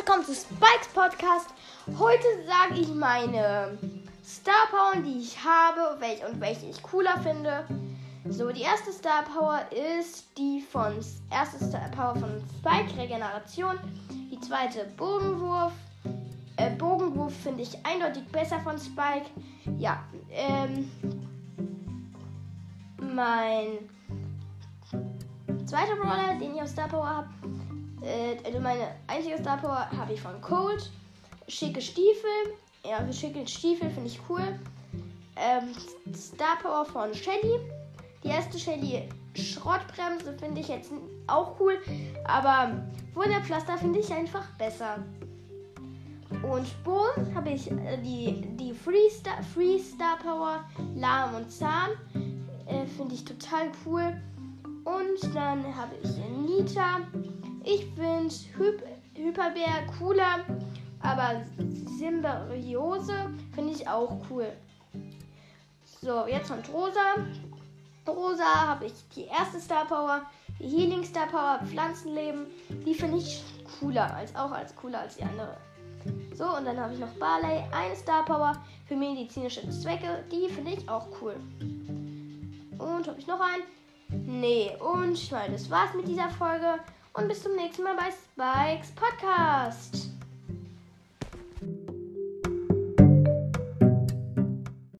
willkommen zu Spikes Podcast. Heute sage ich meine Star Power, die ich habe welche, und welche ich cooler finde. So, die erste Star Power ist die von erste Star Power von Spike Regeneration. Die zweite Bogenwurf. Äh, Bogenwurf finde ich eindeutig besser von Spike. Ja, ähm, mein zweiter Brawler, den ich auf Star Power habe, äh, also meine einzige Star Power habe ich von Cold. Schicke Stiefel. Ja, schicke Stiefel finde ich cool. Ähm, Star Power von Shelly. Die erste Shelly Schrottbremse finde ich jetzt auch cool. Aber Wunderpflaster finde ich einfach besser. Und Bo habe ich äh, die, die Free, Star, Free Star Power Lahm und Zahn. Äh, finde ich total cool. Und dann habe ich Nita. Ich finde Hyp Hyperbär cooler, aber Symbiose finde ich auch cool. So, jetzt kommt Rosa. Rosa habe ich die erste Star Power, die Healing Star Power, Pflanzenleben. Die finde ich cooler, als auch als cooler als die andere. So, und dann habe ich noch Barley, eine Star Power für medizinische Zwecke. Die finde ich auch cool. Und habe ich noch einen? Nee, und ich meine, das war's mit dieser Folge und bis zum nächsten Mal bei Spikes Podcast.